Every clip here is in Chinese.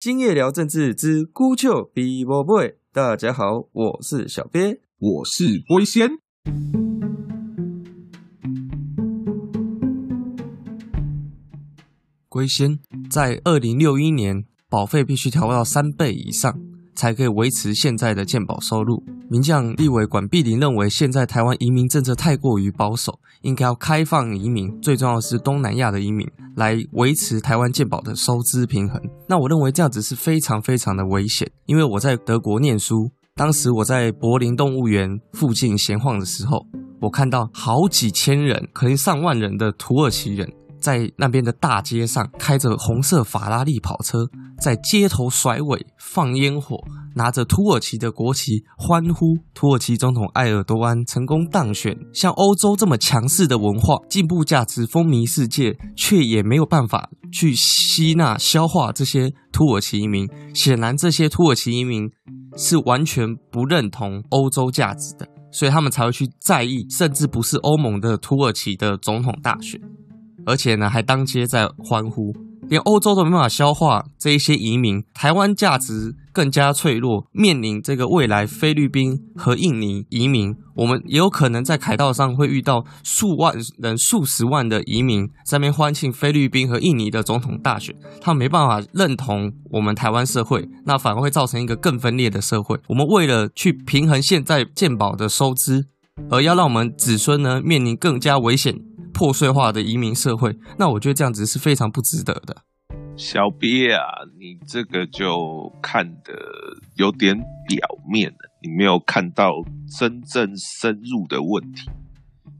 今夜聊政治之孤丘比伯 boy，大家好，我是小鳖，我是龟仙。龟仙在二零六一年，保费必须调到三倍以上。才可以维持现在的健保收入。名将立委管碧林认为，现在台湾移民政策太过于保守，应该要开放移民，最重要是东南亚的移民，来维持台湾健保的收支平衡。那我认为这样子是非常非常的危险，因为我在德国念书，当时我在柏林动物园附近闲晃的时候，我看到好几千人，可能上万人的土耳其人。在那边的大街上，开着红色法拉利跑车，在街头甩尾、放烟火，拿着土耳其的国旗欢呼。土耳其总统埃尔多安成功当选。像欧洲这么强势的文化、进步价值风靡世界，却也没有办法去吸纳、消化这些土耳其移民。显然，这些土耳其移民是完全不认同欧洲价值的，所以他们才会去在意，甚至不是欧盟的土耳其的总统大选。而且呢，还当街在欢呼，连欧洲都没办法消化这一些移民。台湾价值更加脆弱，面临这个未来菲律宾和印尼移民，我们也有可能在凯道上会遇到数万人、数十万的移民在那边欢庆菲律宾和印尼的总统大选。他没办法认同我们台湾社会，那反而会造成一个更分裂的社会。我们为了去平衡现在健保的收支，而要让我们子孙呢面临更加危险。破碎化的移民社会，那我觉得这样子是非常不值得的。小鳖啊，你这个就看的有点表面了，你没有看到真正深入的问题。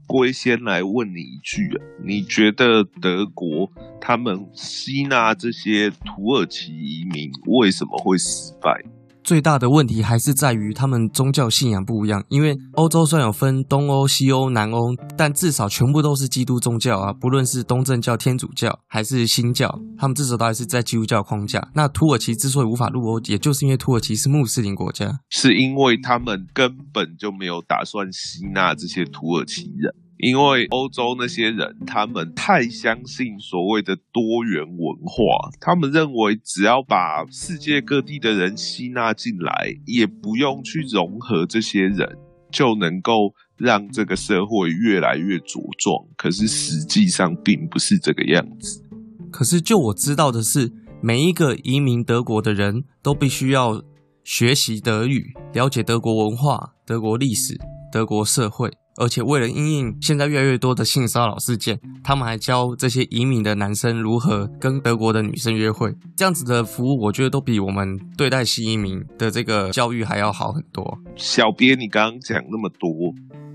龟先来问你一句啊，你觉得德国他们吸纳这些土耳其移民为什么会失败？最大的问题还是在于他们宗教信仰不一样。因为欧洲虽然有分东欧、西欧、南欧，但至少全部都是基督宗教啊。不论是东正教、天主教还是新教，他们至少都还是在基督教框架。那土耳其之所以无法入欧，也就是因为土耳其是穆斯林国家，是因为他们根本就没有打算吸纳这些土耳其人。因为欧洲那些人，他们太相信所谓的多元文化，他们认为只要把世界各地的人吸纳进来，也不用去融合这些人，就能够让这个社会越来越茁壮。可是实际上并不是这个样子。可是就我知道的是，每一个移民德国的人都必须要学习德语，了解德国文化、德国历史、德国社会。而且为了应应现在越来越多的性骚扰事件，他们还教这些移民的男生如何跟德国的女生约会。这样子的服务，我觉得都比我们对待新移民的这个教育还要好很多。小编，你刚刚讲那么多，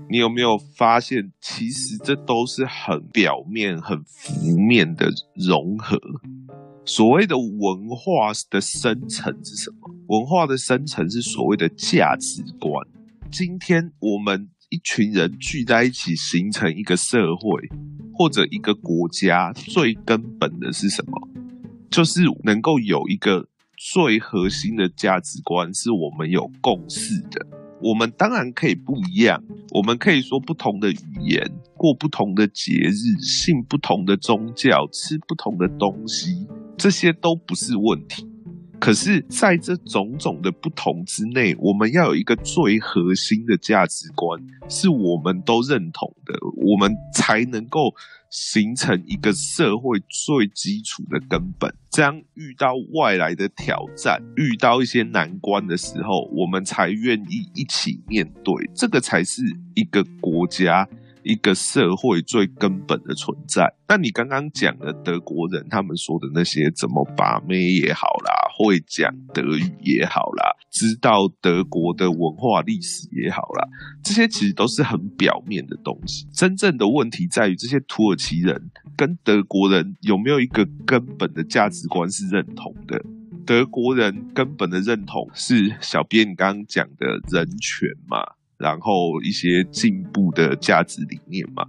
你有没有发现，其实这都是很表面、很浮面的融合？所谓的文化的深层是什么？文化的深层是所谓的价值观。今天我们。一群人聚在一起形成一个社会或者一个国家，最根本的是什么？就是能够有一个最核心的价值观，是我们有共识的。我们当然可以不一样，我们可以说不同的语言，过不同的节日，信不同的宗教，吃不同的东西，这些都不是问题。可是，在这种种的不同之内，我们要有一个最核心的价值观，是我们都认同的，我们才能够形成一个社会最基础的根本。这样，遇到外来的挑战，遇到一些难关的时候，我们才愿意一起面对。这个才是一个国家。一个社会最根本的存在。那你刚刚讲的德国人，他们说的那些怎么把妹也好啦，会讲德语也好啦，知道德国的文化历史也好啦，这些其实都是很表面的东西。真正的问题在于，这些土耳其人跟德国人有没有一个根本的价值观是认同的？德国人根本的认同是小编刚刚讲的人权嘛？然后一些进步的价值理念嘛，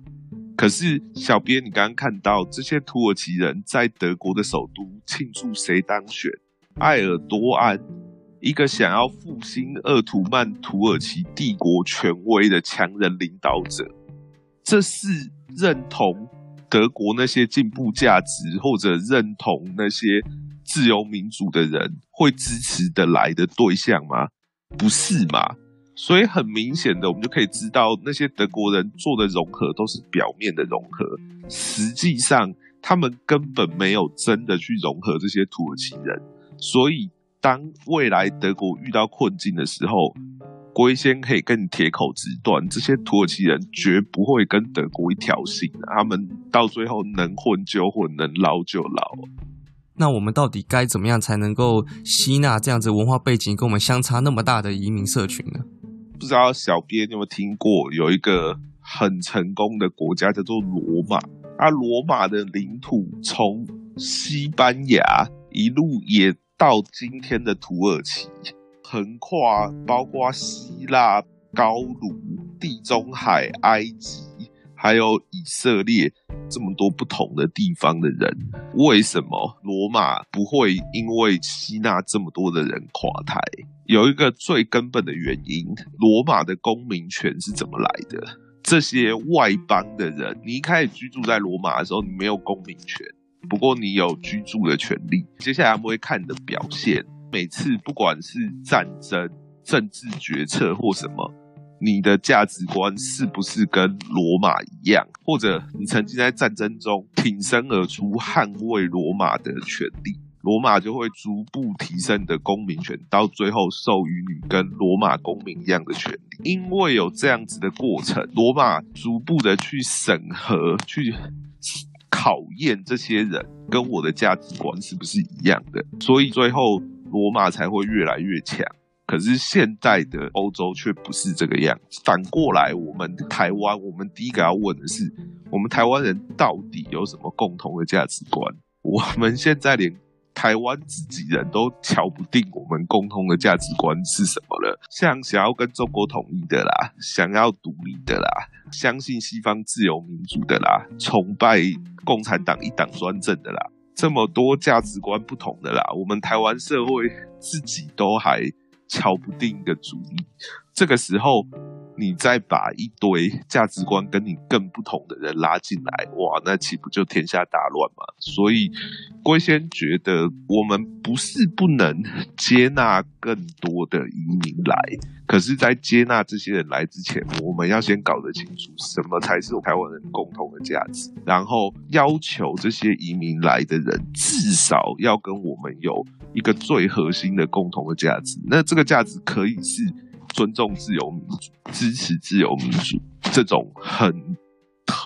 可是小编，你刚刚看到这些土耳其人在德国的首都庆祝谁当选？埃尔多安，一个想要复兴鄂图曼土耳其帝国权威的强人领导者，这是认同德国那些进步价值，或者认同那些自由民主的人会支持的来的对象吗？不是嘛？所以很明显的，我们就可以知道，那些德国人做的融合都是表面的融合，实际上他们根本没有真的去融合这些土耳其人。所以，当未来德国遇到困境的时候，龟先可以跟你铁口直断，这些土耳其人绝不会跟德国一条心，他们到最后能混就混，能捞就捞。那我们到底该怎么样才能够吸纳这样子文化背景跟我们相差那么大的移民社群呢？不知道小编有没有听过，有一个很成功的国家叫做罗马。啊，罗马的领土从西班牙一路也到今天的土耳其，横跨包括希腊、高卢、地中海、埃及。还有以色列这么多不同的地方的人，为什么罗马不会因为吸纳这么多的人垮台？有一个最根本的原因：罗马的公民权是怎么来的？这些外邦的人，你一开始居住在罗马的时候，你没有公民权，不过你有居住的权利。接下来他们会看你的表现，每次不管是战争、政治决策或什么。你的价值观是不是跟罗马一样？或者你曾经在战争中挺身而出，捍卫罗马的权利，罗马就会逐步提升你的公民权，到最后授予你跟罗马公民一样的权利。因为有这样子的过程，罗马逐步的去审核、去考验这些人跟我的价值观是不是一样的，所以最后罗马才会越来越强。可是现在的欧洲却不是这个样子。反过来，我们台湾，我们第一个要问的是：我们台湾人到底有什么共同的价值观？我们现在连台湾自己人都瞧不定我们共同的价值观是什么了。像想要跟中国统一的啦，想要独立的啦，相信西方自由民主的啦，崇拜共产党一党专政的啦，这么多价值观不同的啦，我们台湾社会自己都还。敲不定的主意，这个时候你再把一堆价值观跟你更不同的人拉进来，哇，那岂不就天下大乱嘛？所以龟仙觉得，我们不是不能接纳更多的移民来，可是，在接纳这些人来之前，我们要先搞得清楚什么才是台湾人共同的价值，然后要求这些移民来的人至少要跟我们有。一个最核心的共同的价值，那这个价值可以是尊重自由民主、支持自由民主这种很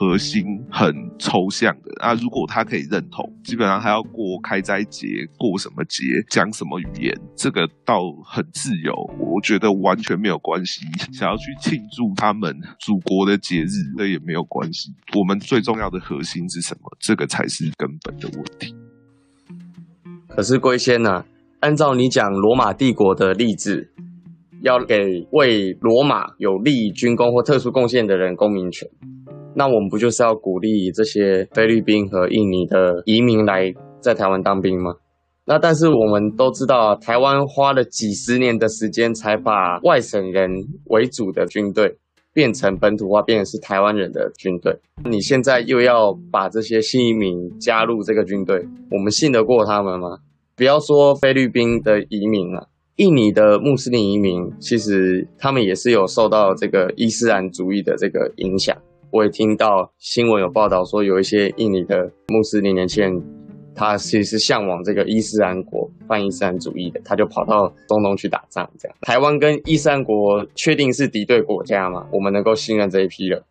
核心、很抽象的啊。如果他可以认同，基本上还要过开斋节、过什么节、讲什么语言，这个倒很自由，我觉得完全没有关系。想要去庆祝他们祖国的节日，那也没有关系。我们最重要的核心是什么？这个才是根本的问题。可是龟仙呢？按照你讲罗马帝国的例子，要给为罗马有利军功或特殊贡献的人公民权，那我们不就是要鼓励这些菲律宾和印尼的移民来在台湾当兵吗？那但是我们都知道，台湾花了几十年的时间才把外省人为主的军队变成本土化，变成是台湾人的军队。你现在又要把这些新移民加入这个军队，我们信得过他们吗？不要说菲律宾的移民了，印尼的穆斯林移民，其实他们也是有受到这个伊斯兰主义的这个影响。我也听到新闻有报道说，有一些印尼的穆斯林年轻人，他其实是向往这个伊斯兰国、泛伊斯兰主义的，他就跑到中东去打仗。这样，台湾跟伊斯兰国确定是敌对国家吗？我们能够信任这一批人？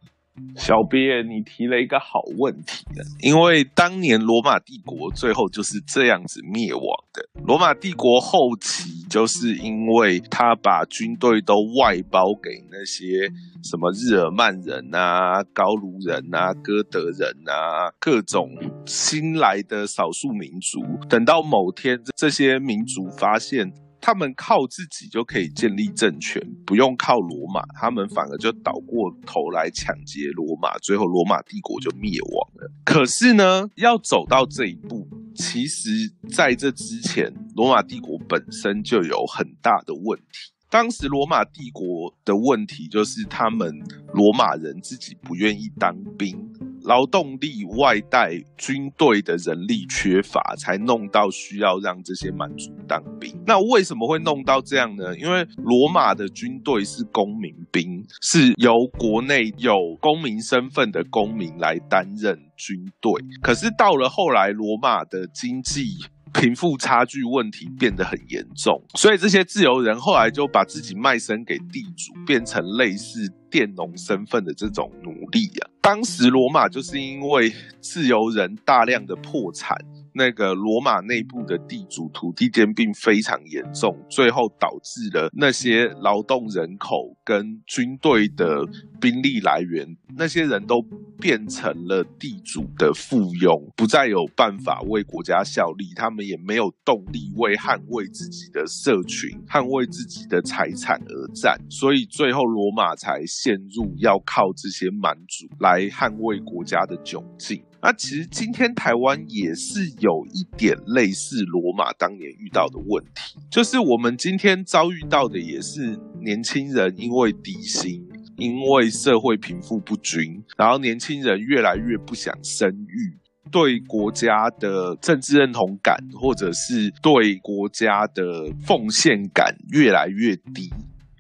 小编，你提了一个好问题，因为当年罗马帝国最后就是这样子灭亡的。罗马帝国后期就是因为他把军队都外包给那些什么日耳曼人啊、高卢人啊、哥德人啊，各种新来的少数民族。等到某天这些民族发现。他们靠自己就可以建立政权，不用靠罗马，他们反而就倒过头来抢劫罗马，最后罗马帝国就灭亡了。可是呢，要走到这一步，其实在这之前，罗马帝国本身就有很大的问题。当时罗马帝国的问题就是，他们罗马人自己不愿意当兵。劳动力外带军队的人力缺乏，才弄到需要让这些蛮族当兵。那为什么会弄到这样呢？因为罗马的军队是公民兵，是由国内有公民身份的公民来担任军队。可是到了后来，罗马的经济贫富差距问题变得很严重，所以这些自由人后来就把自己卖身给地主，变成类似佃农身份的这种奴隶啊。当时罗马就是因为自由人大量的破产。那个罗马内部的地主土地兼并非常严重，最后导致了那些劳动人口跟军队的兵力来源，那些人都变成了地主的附庸，不再有办法为国家效力，他们也没有动力为捍卫自己的社群、捍卫自己的财产而战，所以最后罗马才陷入要靠这些蛮族来捍卫国家的窘境。那其实今天台湾也是有一点类似罗马当年遇到的问题，就是我们今天遭遇到的也是年轻人因为底薪，因为社会贫富不均，然后年轻人越来越不想生育，对国家的政治认同感或者是对国家的奉献感越来越低。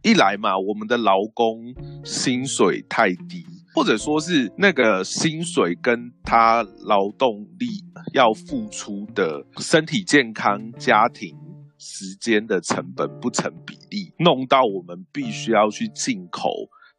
一来嘛，我们的劳工薪水太低。或者说是那个薪水跟他劳动力要付出的身体健康、家庭时间的成本不成比例，弄到我们必须要去进口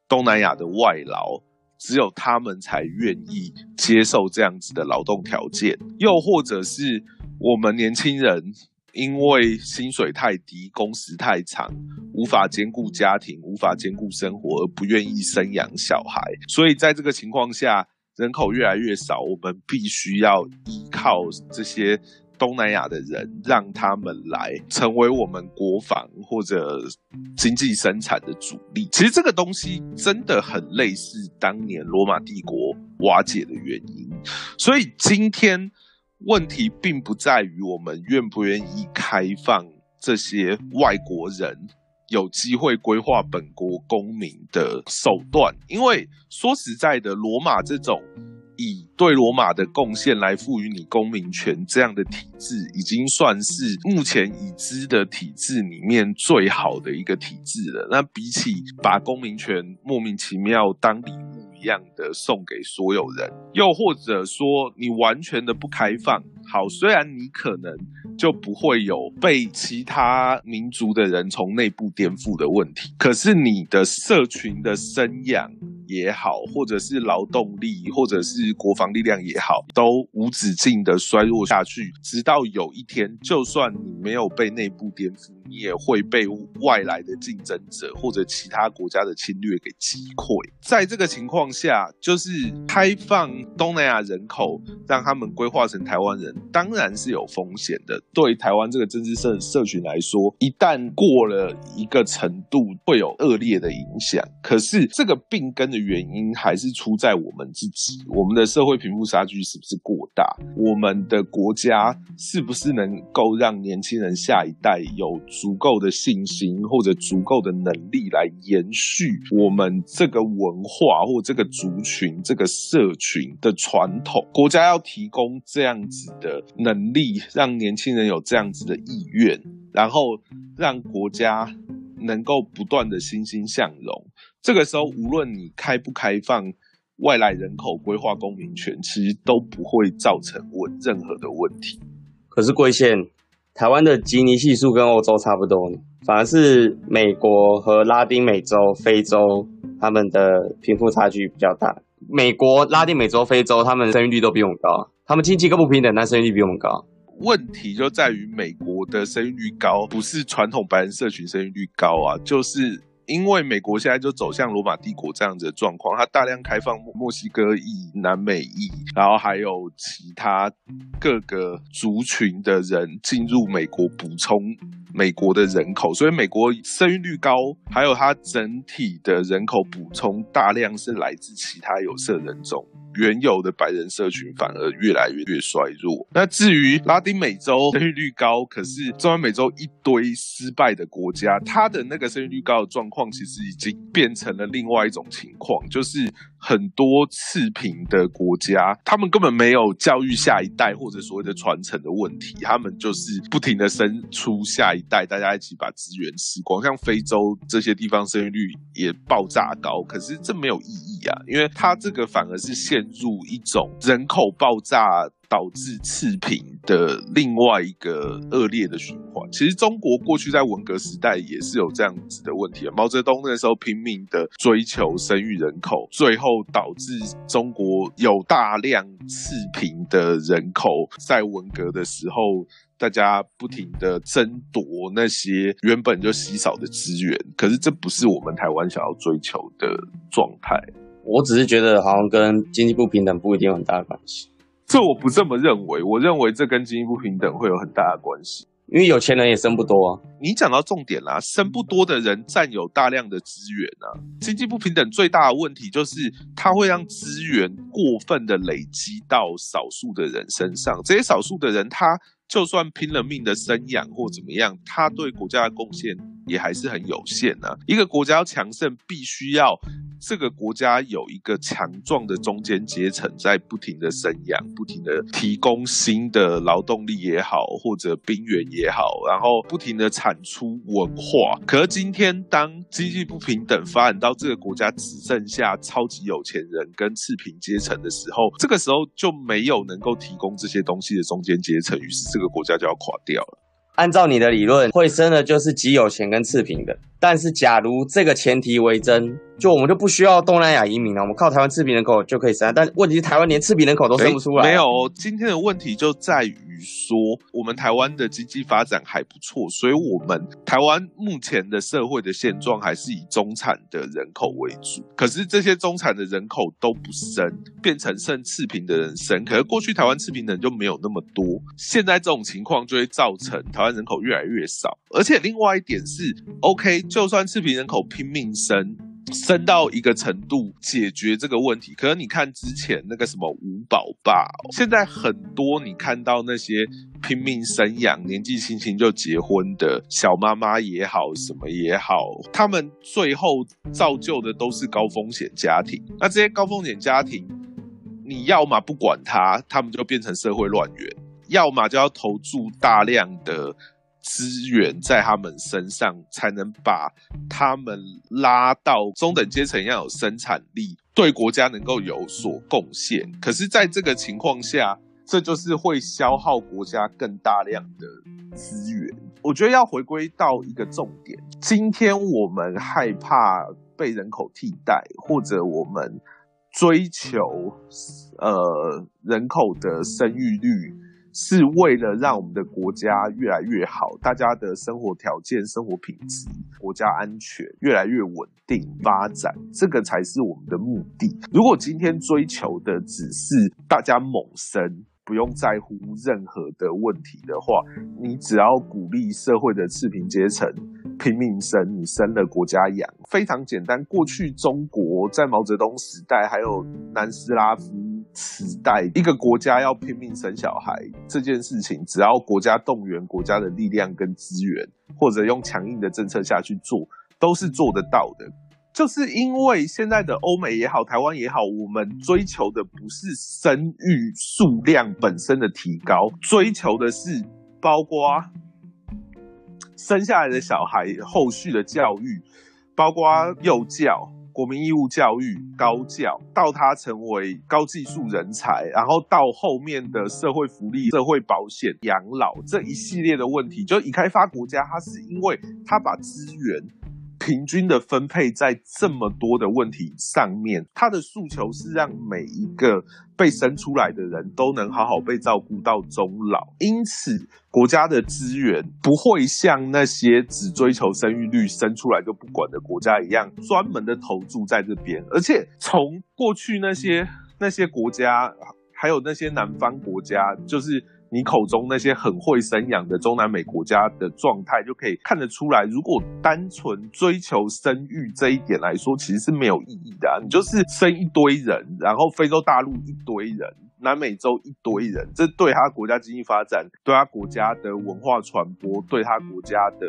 东南亚的外劳，只有他们才愿意接受这样子的劳动条件，又或者是我们年轻人。因为薪水太低，工时太长，无法兼顾家庭，无法兼顾生活，而不愿意生养小孩。所以在这个情况下，人口越来越少，我们必须要依靠这些东南亚的人，让他们来成为我们国防或者经济生产的主力。其实这个东西真的很类似当年罗马帝国瓦解的原因。所以今天。问题并不在于我们愿不愿意开放这些外国人有机会规划本国公民的手段，因为说实在的，罗马这种以对罗马的贡献来赋予你公民权这样的体制，已经算是目前已知的体制里面最好的一个体制了。那比起把公民权莫名其妙当礼物。一样的送给所有人，又或者说你完全的不开放。好，虽然你可能就不会有被其他民族的人从内部颠覆的问题，可是你的社群的生养也好，或者是劳动力，或者是国防力量也好，都无止境的衰弱下去，直到有一天，就算你没有被内部颠覆。你也会被外来的竞争者或者其他国家的侵略给击溃。在这个情况下，就是开放东南亚人口，让他们规划成台湾人，当然是有风险的。对台湾这个政治社社群来说，一旦过了一个程度，会有恶劣的影响。可是这个病根的原因还是出在我们自己，我们的社会贫富差距是不是过大？我们的国家是不是能够让年轻人下一代有？足够的信心或者足够的能力来延续我们这个文化或这个族群、这个社群的传统。国家要提供这样子的能力，让年轻人有这样子的意愿，然后让国家能够不断的欣欣向荣。这个时候，无论你开不开放外来人口规划公民权，其实都不会造成问任何的问题。可是贵县。台湾的吉尼系数跟欧洲差不多，反而是美国和拉丁美洲、非洲他们的贫富差距比较大。美国、拉丁美洲、非洲他们生育率都比我们高，他们经济更不平等，但生育率比我们高。问题就在于美国的生育率高，不是传统白人社群生育率高啊，就是。因为美国现在就走向罗马帝国这样子的状况，它大量开放墨西哥裔、南美裔，然后还有其他各个族群的人进入美国补充美国的人口，所以美国生育率高，还有它整体的人口补充大量是来自其他有色人种。原有的白人社群反而越来越越衰弱。那至于拉丁美洲生育率高，可是中南美洲一堆失败的国家，它的那个生育率高的状况，其实已经变成了另外一种情况，就是很多次贫的国家，他们根本没有教育下一代或者所谓的传承的问题，他们就是不停的生出下一代，大家一起把资源吃光。像非洲这些地方生育率也爆炸高，可是这没有意义啊，因为它这个反而是陷入一种人口爆炸导致次贫的另外一个恶劣的循环。其实中国过去在文革时代也是有这样子的问题毛泽东那时候拼命的追求生育人口，最后导致中国有大量次贫的人口，在文革的时候。大家不停的争夺那些原本就稀少的资源，可是这不是我们台湾想要追求的状态。我只是觉得好像跟经济不平等不一定有很大的关系。这我不这么认为，我认为这跟经济不平等会有很大的关系，因为有钱人也生不多啊。你讲到重点啦，生不多的人占有大量的资源啊。经济不平等最大的问题就是它会让资源过分的累积到少数的人身上，这些少数的人他。就算拼了命的生养或怎么样，他对国家的贡献也还是很有限呢。一个国家要强盛，必须要。这个国家有一个强壮的中间阶层，在不停的生养，不停的提供新的劳动力也好，或者兵源也好，然后不停的产出文化。可是今天，当经济不平等发展到这个国家只剩下超级有钱人跟次贫阶层的时候，这个时候就没有能够提供这些东西的中间阶层，于是这个国家就要垮掉了。按照你的理论，会生的就是极有钱跟次贫的。但是，假如这个前提为真，就我们就不需要东南亚移民了，我们靠台湾赤贫人口就可以生。但问题是，台湾连赤贫人口都生不出来。没有，今天的问题就在于说，我们台湾的经济发展还不错，所以我们台湾目前的社会的现状还是以中产的人口为主。可是这些中产的人口都不生，变成剩赤贫的人生。可是过去台湾赤贫的人就没有那么多，现在这种情况就会造成台湾人口越来越少。而且另外一点是，OK。就算赤贫人口拼命生，生到一个程度解决这个问题，可是你看之前那个什么五宝爸，现在很多你看到那些拼命生养、年纪轻轻就结婚的小妈妈也好，什么也好，他们最后造就的都是高风险家庭。那这些高风险家庭，你要么不管他，他们就变成社会乱源；要么就要投注大量的。资源在他们身上，才能把他们拉到中等阶层，要有生产力，对国家能够有所贡献。可是，在这个情况下，这就是会消耗国家更大量的资源。我觉得要回归到一个重点：今天我们害怕被人口替代，或者我们追求呃人口的生育率。是为了让我们的国家越来越好，大家的生活条件、生活品质、国家安全越来越稳定发展，这个才是我们的目的。如果今天追求的只是大家猛生，不用在乎任何的问题的话，你只要鼓励社会的次贫阶层拼命生，你生了国家养，非常简单。过去中国在毛泽东时代，还有南斯拉夫。时代，一个国家要拼命生小孩这件事情，只要国家动员国家的力量跟资源，或者用强硬的政策下去做，都是做得到的。就是因为现在的欧美也好，台湾也好，我们追求的不是生育数量本身的提高，追求的是包括生下来的小孩后续的教育，包括幼教。国民义务教育、高教，到他成为高技术人才，然后到后面的社会福利、社会保险、养老这一系列的问题，就已开发国家，它是因为它把资源。平均的分配在这么多的问题上面，他的诉求是让每一个被生出来的人都能好好被照顾到终老。因此，国家的资源不会像那些只追求生育率、生出来就不管的国家一样，专门的投注在这边。而且，从过去那些那些国家，还有那些南方国家，就是你口中那些很会生养的中南美国家的状态，就可以看得出来。如果单纯追求生育这一点来说，其实是没有意义的。你就是生一堆人，然后非洲大陆一堆人。南美洲一堆人，这对他国家经济发展、对他国家的文化传播、对他国家的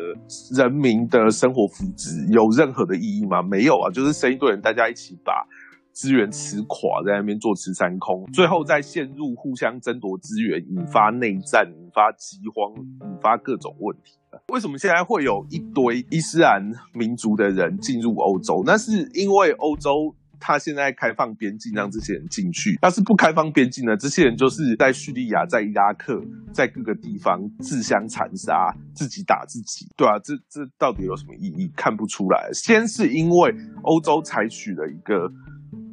人民的生活福祉有任何的意义吗？没有啊，就是生一堆人，大家一起把资源吃垮，在那边坐吃山空，最后再陷入互相争夺资源，引发内战、引发饥荒、引发各种问题。为什么现在会有一堆伊斯兰民族的人进入欧洲？那是因为欧洲。他现在开放边境，让这些人进去。要是不开放边境呢？这些人就是在叙利亚、在伊拉克、在各个地方自相残杀，自己打自己，对啊，这这到底有什么意义？看不出来。先是因为欧洲采取了一个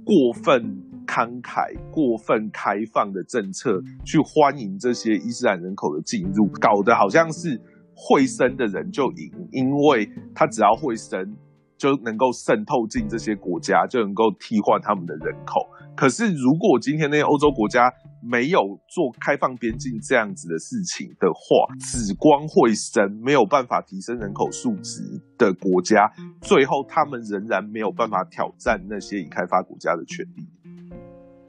过分慷慨、过分开放的政策，去欢迎这些伊斯兰人口的进入，搞得好像是会生的人就赢，因为他只要会生。就能够渗透进这些国家，就能够替换他们的人口。可是，如果今天那些欧洲国家没有做开放边境这样子的事情的话，紫光会生没有办法提升人口数值的国家，最后他们仍然没有办法挑战那些已开发国家的权利。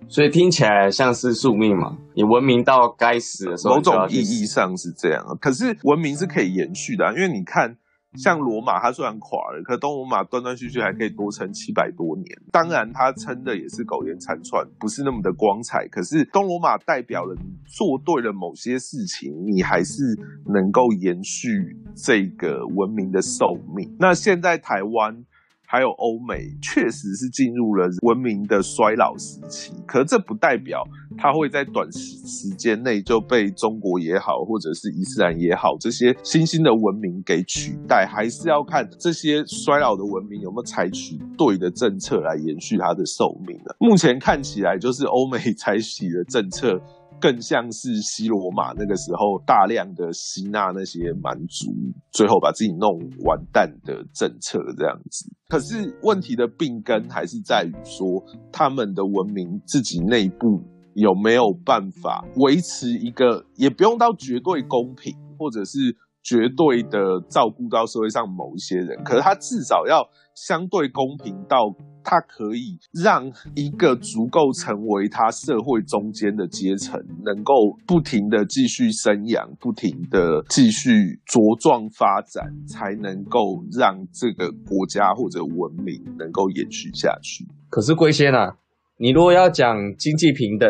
所以听起来像是宿命嘛？你文明到该死的时候，某种意义上是这样。可是文明是可以延续的，因为你看。像罗马，它虽然垮了，可东罗马断断续续还可以多撑七百多年。当然，它撑的也是苟延残喘，不是那么的光彩。可是东罗马代表了你做对了某些事情，你还是能够延续这个文明的寿命。那现在台湾。还有欧美确实是进入了文明的衰老时期，可这不代表它会在短时时间内就被中国也好，或者是伊斯兰也好这些新兴的文明给取代，还是要看这些衰老的文明有没有采取对的政策来延续它的寿命呢？目前看起来就是欧美 采取的政策。更像是西罗马那个时候大量的吸纳那些蛮族，最后把自己弄完蛋的政策这样子。可是问题的病根还是在于说，他们的文明自己内部有没有办法维持一个，也不用到绝对公平，或者是。绝对的照顾到社会上某一些人，可是他至少要相对公平到，他可以让一个足够成为他社会中间的阶层，能够不停的继续生养，不停的继续茁壮发展，才能够让这个国家或者文明能够延续下去。可是龟仙啊，你如果要讲经济平等，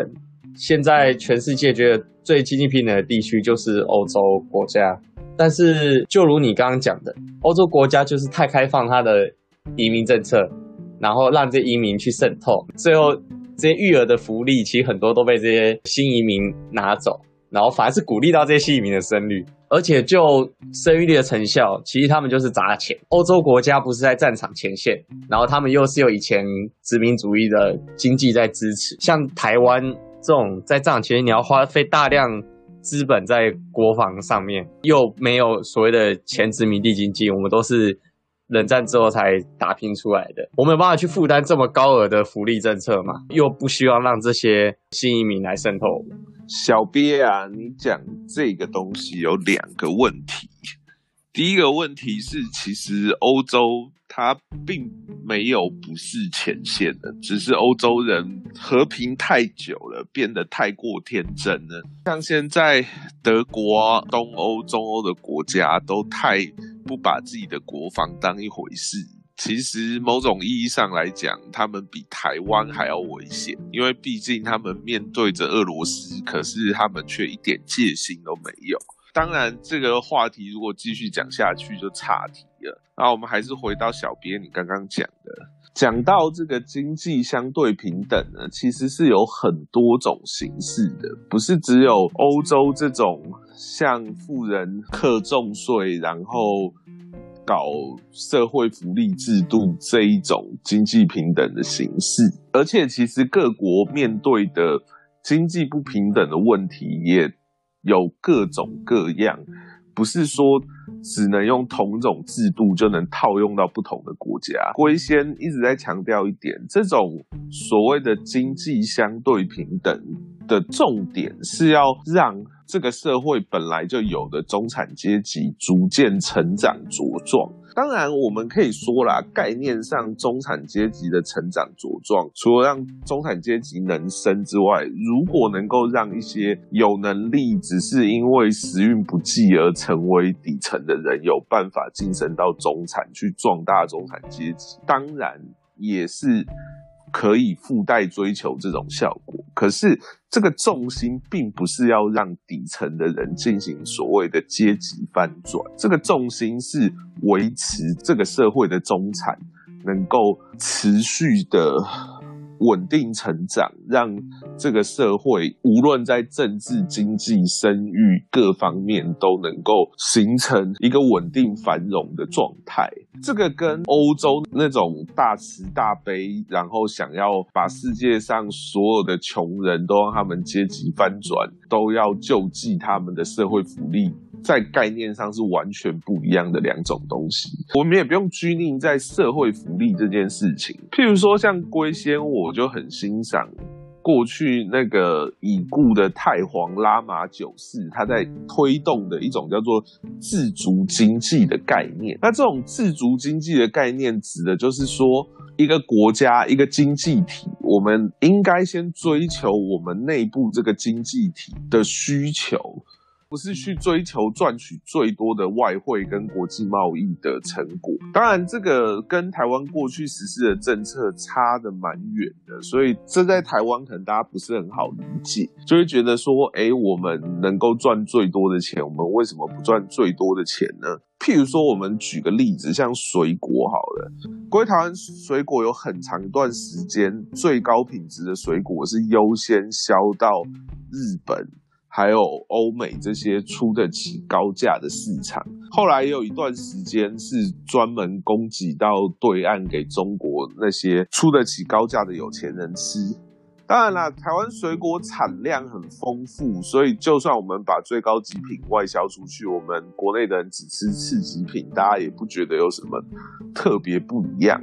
现在全世界觉得最经济平等的地区就是欧洲国家。但是，就如你刚刚讲的，欧洲国家就是太开放它的移民政策，然后让这些移民去渗透，最后这些育儿的福利其实很多都被这些新移民拿走，然后反而是鼓励到这些新移民的生育，而且就生育率的成效，其实他们就是砸钱。欧洲国家不是在战场前线，然后他们又是有以前殖民主义的经济在支持，像台湾这种在战场前线，你要花费大量。资本在国防上面又没有所谓的前殖民地经济，我们都是冷战之后才打拼出来的。我们有办法去负担这么高额的福利政策吗？又不希望让这些新移民来渗透。小鳖啊，你讲这个东西有两个问题。第一个问题是，其实欧洲。它并没有不是前线的，只是欧洲人和平太久了，变得太过天真了。像现在德国、东欧、中欧的国家都太不把自己的国防当一回事。其实某种意义上来讲，他们比台湾还要危险，因为毕竟他们面对着俄罗斯，可是他们却一点戒心都没有。当然，这个话题如果继续讲下去就岔题了。那我们还是回到小编你刚刚讲的，讲到这个经济相对平等呢，其实是有很多种形式的，不是只有欧洲这种向富人课重税，然后搞社会福利制度这一种经济平等的形式，而且其实各国面对的经济不平等的问题也有各种各样。不是说只能用同种制度就能套用到不同的国家。龟仙一直在强调一点，这种所谓的经济相对平等的重点是要让这个社会本来就有的中产阶级逐渐成长茁壮。当然，我们可以说啦，概念上中产阶级的成长茁壮，除了让中产阶级能生之外，如果能够让一些有能力只是因为时运不济而成为底层的人有办法晋升到中产，去壮大中产阶级，当然也是。可以附带追求这种效果，可是这个重心并不是要让底层的人进行所谓的阶级翻转，这个重心是维持这个社会的中产能够持续的。稳定成长，让这个社会无论在政治、经济、生育各方面都能够形成一个稳定繁荣的状态。这个跟欧洲那种大慈大悲，然后想要把世界上所有的穷人都让他们阶级翻转，都要救济他们的社会福利。在概念上是完全不一样的两种东西，我们也不用拘泥在社会福利这件事情。譬如说，像龟仙，我就很欣赏过去那个已故的太皇拉玛九世，他在推动的一种叫做自足经济的概念。那这种自足经济的概念，指的就是说，一个国家、一个经济体，我们应该先追求我们内部这个经济体的需求。不是去追求赚取最多的外汇跟国际贸易的成果，当然这个跟台湾过去实施的政策差的蛮远的，所以这在台湾可能大家不是很好理解，就会觉得说，哎，我们能够赚最多的钱，我们为什么不赚最多的钱呢？譬如说，我们举个例子，像水果好了，各位台湾水果有很长一段时间，最高品质的水果是优先销到日本。还有欧美这些出得起高价的市场，后来也有一段时间是专门供给到对岸给中国那些出得起高价的有钱人吃。当然啦，台湾水果产量很丰富，所以就算我们把最高级品外销出去，我们国内的人只吃次级品，大家也不觉得有什么特别不一样。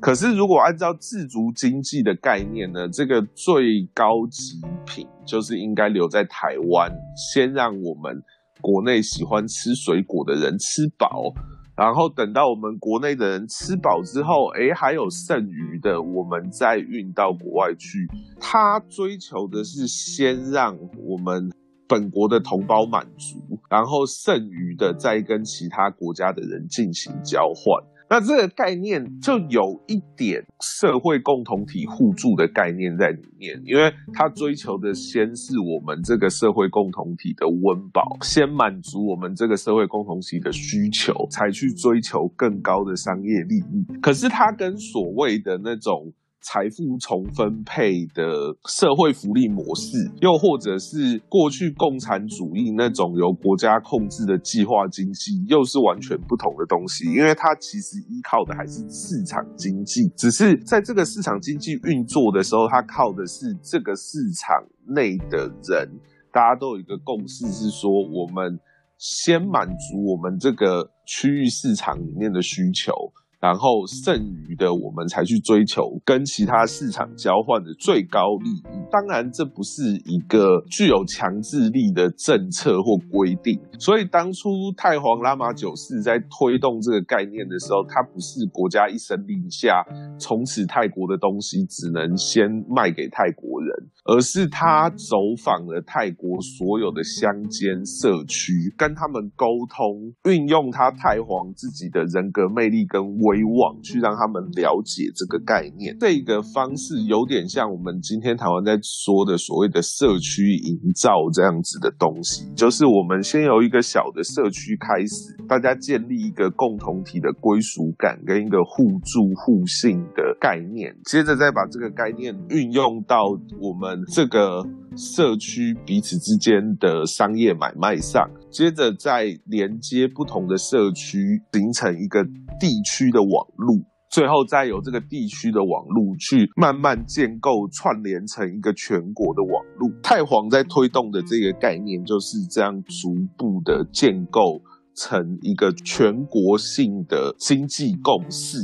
可是如果按照自足经济的概念呢，这个最高级品就是应该留在台湾，先让我们国内喜欢吃水果的人吃饱。然后等到我们国内的人吃饱之后，哎，还有剩余的，我们再运到国外去。他追求的是先让我们本国的同胞满足，然后剩余的再跟其他国家的人进行交换。那这个概念就有一点社会共同体互助的概念在里面，因为他追求的先是我们这个社会共同体的温饱，先满足我们这个社会共同体的需求，才去追求更高的商业利益。可是他跟所谓的那种。财富重分配的社会福利模式，又或者是过去共产主义那种由国家控制的计划经济，又是完全不同的东西。因为它其实依靠的还是市场经济，只是在这个市场经济运作的时候，它靠的是这个市场内的人。大家都有一个共识，是说我们先满足我们这个区域市场里面的需求。然后剩余的，我们才去追求跟其他市场交换的最高利益。当然，这不是一个具有强制力的政策或规定。所以，当初太皇拉玛九世在推动这个概念的时候，他不是国家一声令下，从此泰国的东西只能先卖给泰国人，而是他走访了泰国所有的乡间社区，跟他们沟通，运用他太皇自己的人格魅力跟。威望去让他们了解这个概念，这个方式有点像我们今天台湾在说的所谓的社区营造这样子的东西，就是我们先由一个小的社区开始，大家建立一个共同体的归属感跟一个互助互信的概念，接着再把这个概念运用到我们这个社区彼此之间的商业买卖上。接着再连接不同的社区，形成一个地区的的网路，最后再由这个地区的网路去慢慢建构串联成一个全国的网路。太皇在推动的这个概念就是这样逐步的建构成一个全国性的经济共识。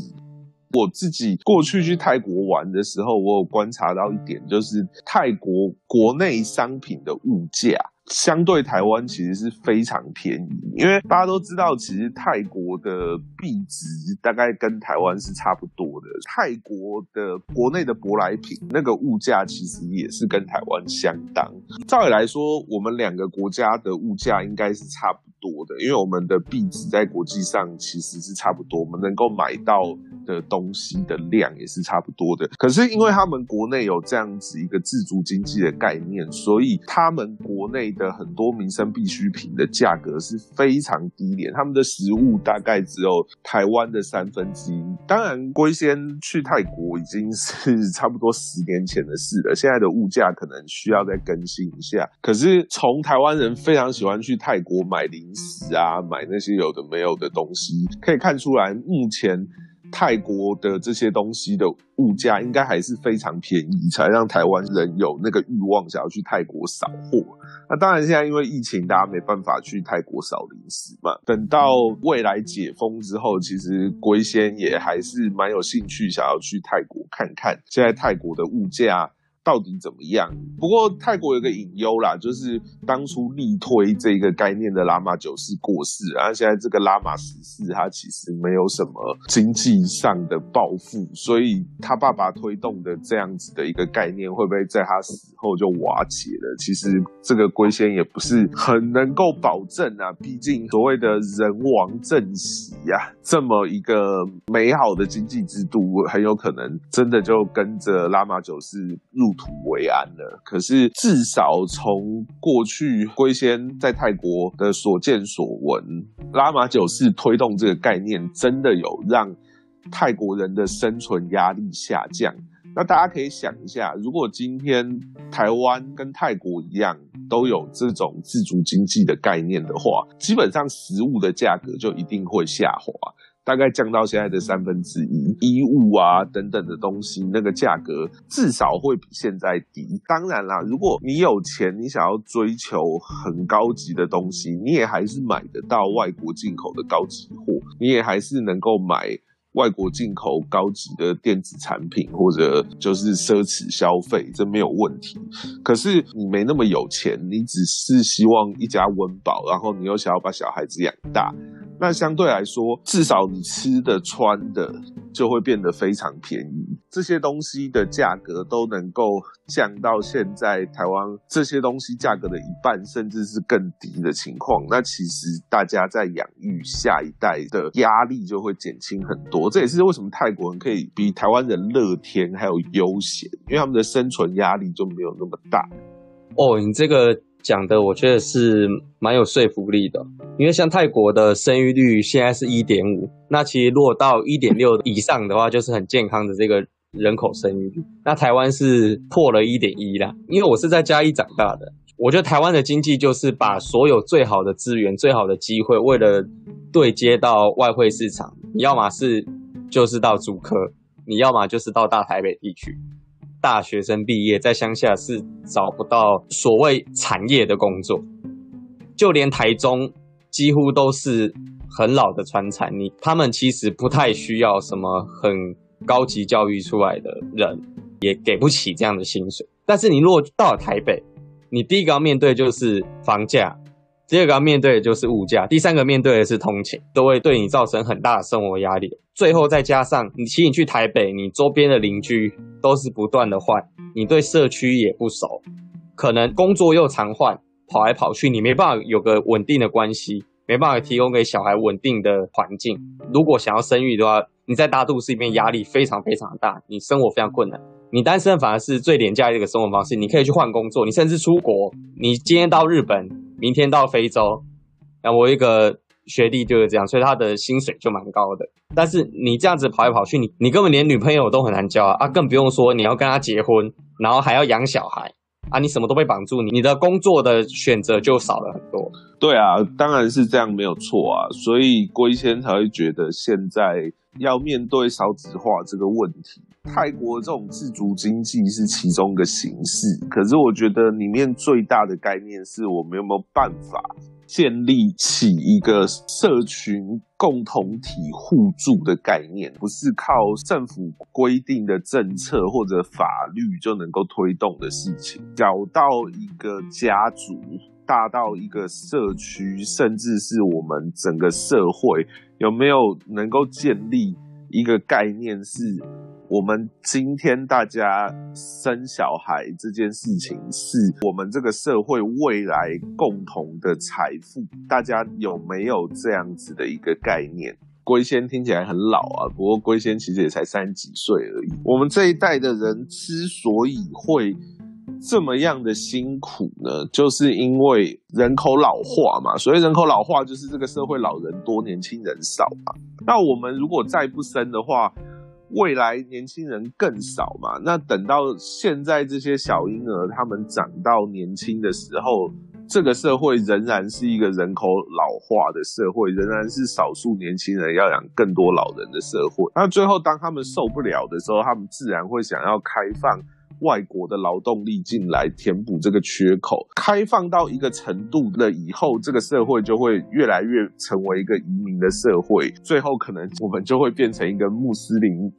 我自己过去去泰国玩的时候，我有观察到一点，就是泰国国内商品的物价。相对台湾其实是非常便宜，因为大家都知道，其实泰国的币值大概跟台湾是差不多的。泰国的国内的舶来品那个物价其实也是跟台湾相当。照理来说，我们两个国家的物价应该是差不多的，因为我们的币值在国际上其实是差不多，我们能够买到的东西的量也是差不多的。可是因为他们国内有这样子一个自主经济的概念，所以他们国内的很多民生必需品的价格是非常低廉，他们的食物大概只有台湾的三分之一。当然，龟仙去泰国已经是差不多十年前的事了，现在的物价可能需要再更新一下。可是从台湾人非常喜欢去泰国买零食啊，买那些有的没有的东西，可以看出来目前。泰国的这些东西的物价应该还是非常便宜，才让台湾人有那个欲望想要去泰国扫货。那当然，现在因为疫情，大家没办法去泰国扫零食嘛。等到未来解封之后，其实龟仙也还是蛮有兴趣想要去泰国看看，现在泰国的物价。到底怎么样？不过泰国有个隐忧啦，就是当初力推这个概念的拉玛九世过世，然后现在这个拉玛十世他其实没有什么经济上的抱负，所以他爸爸推动的这样子的一个概念，会不会在他死后就瓦解了？其实这个龟仙也不是很能够保证啊，毕竟所谓的人亡政息呀，这么一个美好的经济制度，很有可能真的就跟着拉玛九世入。土为安了，可是至少从过去龟仙在泰国的所见所闻，拉玛九世推动这个概念，真的有让泰国人的生存压力下降。那大家可以想一下，如果今天台湾跟泰国一样，都有这种自主经济的概念的话，基本上食物的价格就一定会下滑。大概降到现在的三分之一，衣物啊等等的东西，那个价格至少会比现在低。当然啦，如果你有钱，你想要追求很高级的东西，你也还是买得到外国进口的高级货，你也还是能够买外国进口高级的电子产品或者就是奢侈消费，这没有问题。可是你没那么有钱，你只是希望一家温饱，然后你又想要把小孩子养大。那相对来说，至少你吃的穿的就会变得非常便宜，这些东西的价格都能够降到现在台湾这些东西价格的一半，甚至是更低的情况。那其实大家在养育下一代的压力就会减轻很多。这也是为什么泰国人可以比台湾人乐天还有悠闲，因为他们的生存压力就没有那么大。哦，你这个。讲的我觉得是蛮有说服力的，因为像泰国的生育率现在是一点五，那其实如果到一点六以上的话，就是很健康的这个人口生育率。那台湾是破了一点一啦，因为我是在嘉义长大的，我觉得台湾的经济就是把所有最好的资源、最好的机会，为了对接到外汇市场，你要么是就是到主科，你要么就是到大台北地区。大学生毕业在乡下是找不到所谓产业的工作，就连台中几乎都是很老的传产，你他们其实不太需要什么很高级教育出来的人，也给不起这样的薪水。但是你如果到了台北，你第一个要面对就是房价。第二个要面对的就是物价，第三个面对的是通勤，都会对你造成很大的生活压力。最后再加上你，请你去台北，你周边的邻居都是不断的换，你对社区也不熟，可能工作又常换，跑来跑去，你没办法有个稳定的关系，没办法提供给小孩稳定的环境。如果想要生育的话，你在大都市里面压力非常非常大，你生活非常困难。你单身反而是最廉价的一个生活方式，你可以去换工作，你甚至出国，你今天到日本。明天到非洲，那我一个学历就是这样，所以他的薪水就蛮高的。但是你这样子跑来跑去，你你根本连女朋友都很难交啊！啊，更不用说你要跟他结婚，然后还要养小孩啊！你什么都被绑住，你你的工作的选择就少了很多。对啊，当然是这样，没有错啊。所以龟仙才会觉得现在要面对少子化这个问题。泰国这种自主经济是其中一个形式，可是我觉得里面最大的概念是我们有没有办法建立起一个社群共同体互助的概念，不是靠政府规定的政策或者法律就能够推动的事情。小到一个家族。大到一个社区，甚至是我们整个社会，有没有能够建立一个概念，是我们今天大家生小孩这件事情，是我们这个社会未来共同的财富？大家有没有这样子的一个概念？龟仙听起来很老啊，不过龟仙其实也才三十几岁而已。我们这一代的人之所以会这么样的辛苦呢，就是因为人口老化嘛。所以人口老化就是这个社会老人多，年轻人少嘛。那我们如果再不生的话，未来年轻人更少嘛。那等到现在这些小婴儿他们长到年轻的时候。这个社会仍然是一个人口老化的社会，仍然是少数年轻人要养更多老人的社会。那最后，当他们受不了的时候，他们自然会想要开放外国的劳动力进来填补这个缺口。开放到一个程度了以后，这个社会就会越来越成为一个移民的社会。最后，可能我们就会变成一个穆斯林。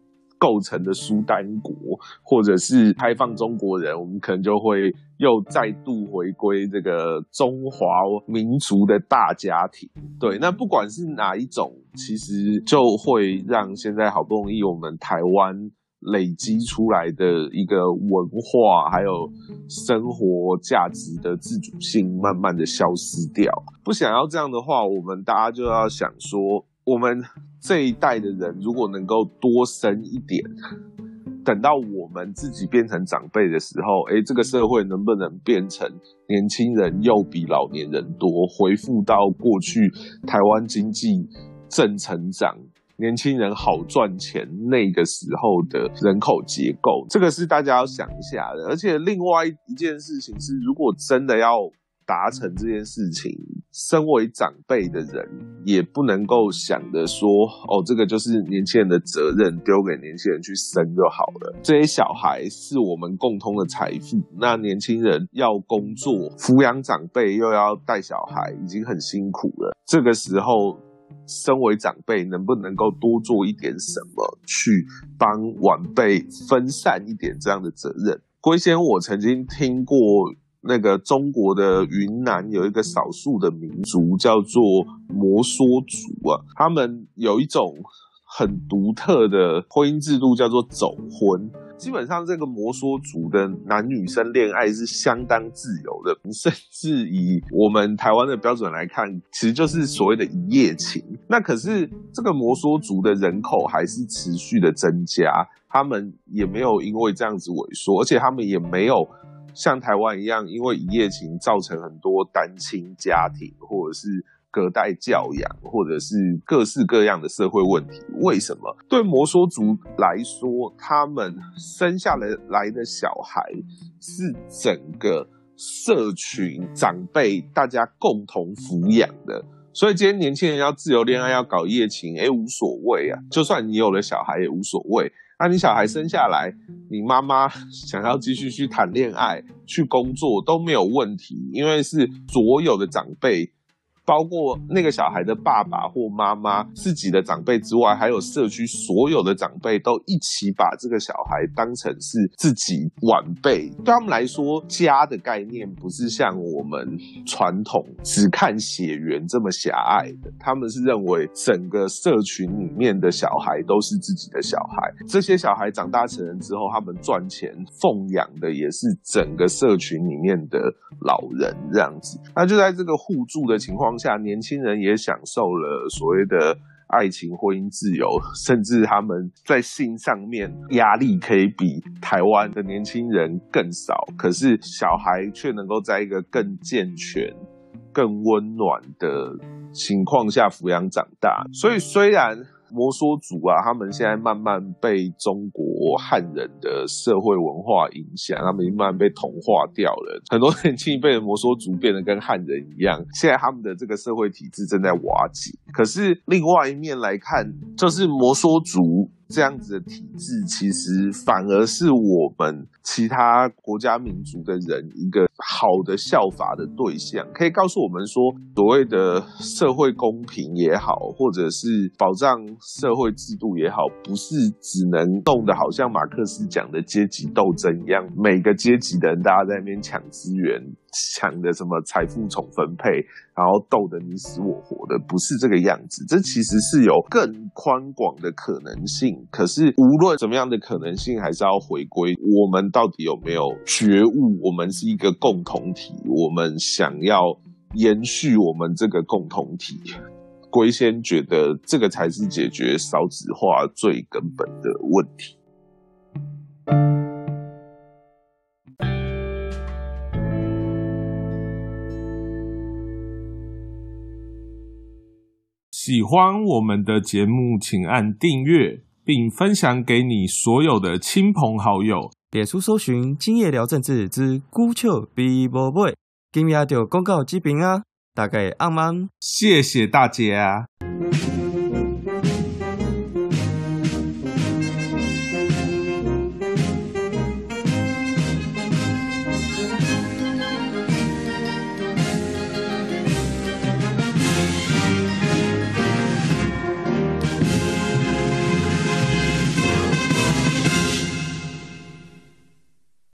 构成的苏丹国，或者是开放中国人，我们可能就会又再度回归这个中华民族的大家庭。对，那不管是哪一种，其实就会让现在好不容易我们台湾累积出来的一个文化，还有生活价值的自主性，慢慢的消失掉。不想要这样的话，我们大家就要想说。我们这一代的人，如果能够多生一点，等到我们自己变成长辈的时候，哎，这个社会能不能变成年轻人又比老年人多，恢复到过去台湾经济正成长、年轻人好赚钱那个时候的人口结构？这个是大家要想一下的。而且另外一件事情是，如果真的要达成这件事情，身为长辈的人也不能够想着说，哦，这个就是年轻人的责任，丢给年轻人去生就好了。这些小孩是我们共通的财富，那年轻人要工作抚养长辈，又要带小孩，已经很辛苦了。这个时候，身为长辈，能不能够多做一点什么，去帮晚辈分散一点这样的责任？龟仙，我曾经听过。那个中国的云南有一个少数的民族叫做摩梭族啊，他们有一种很独特的婚姻制度，叫做走婚。基本上，这个摩梭族的男女生恋爱是相当自由的，不甚至以我们台湾的标准来看，其实就是所谓的一夜情。那可是这个摩梭族的人口还是持续的增加，他们也没有因为这样子萎缩，而且他们也没有。像台湾一样，因为一夜情造成很多单亲家庭，或者是隔代教养，或者是各式各样的社会问题。为什么对摩梭族来说，他们生下来来的小孩是整个社群长辈大家共同抚养的？所以今天年轻人要自由恋爱，要搞一夜情，哎，无所谓啊。就算你有了小孩，也无所谓。那你小孩生下来，你妈妈想要继续去谈恋爱、去工作都没有问题，因为是所有的长辈。包括那个小孩的爸爸或妈妈、自己的长辈之外，还有社区所有的长辈都一起把这个小孩当成是自己晚辈。对他们来说，家的概念不是像我们传统只看血缘这么狭隘的。他们是认为整个社群里面的小孩都是自己的小孩。这些小孩长大成人之后，他们赚钱奉养的也是整个社群里面的老人这样子。那就在这个互助的情况。下年轻人也享受了所谓的爱情、婚姻自由，甚至他们在性上面压力可以比台湾的年轻人更少。可是小孩却能够在一个更健全、更温暖的情况下抚养长大。所以虽然。摩梭族啊，他们现在慢慢被中国汉人的社会文化影响，他们慢慢被同化掉了。很多年轻一辈的摩梭族变得跟汉人一样，现在他们的这个社会体制正在瓦解。可是另外一面来看，就是摩梭族。这样子的体制，其实反而是我们其他国家民族的人一个好的效法的对象。可以告诉我们说，所谓的社会公平也好，或者是保障社会制度也好，不是只能动的，好像马克思讲的阶级斗争一样，每个阶级的人大家在那边抢资源。想的什么财富重分配，然后斗得你死我活的，不是这个样子。这其实是有更宽广的可能性。可是无论怎么样的可能性，还是要回归我们到底有没有觉悟？我们是一个共同体，我们想要延续我们这个共同体。龟仙觉得这个才是解决少子化最根本的问题。喜欢我们的节目，请按订阅，并分享给你所有的亲朋好友。脸书搜寻“今夜聊政治之孤丘比伯贝”，今夜就公告这边啊，大概暗暗。谢谢大家。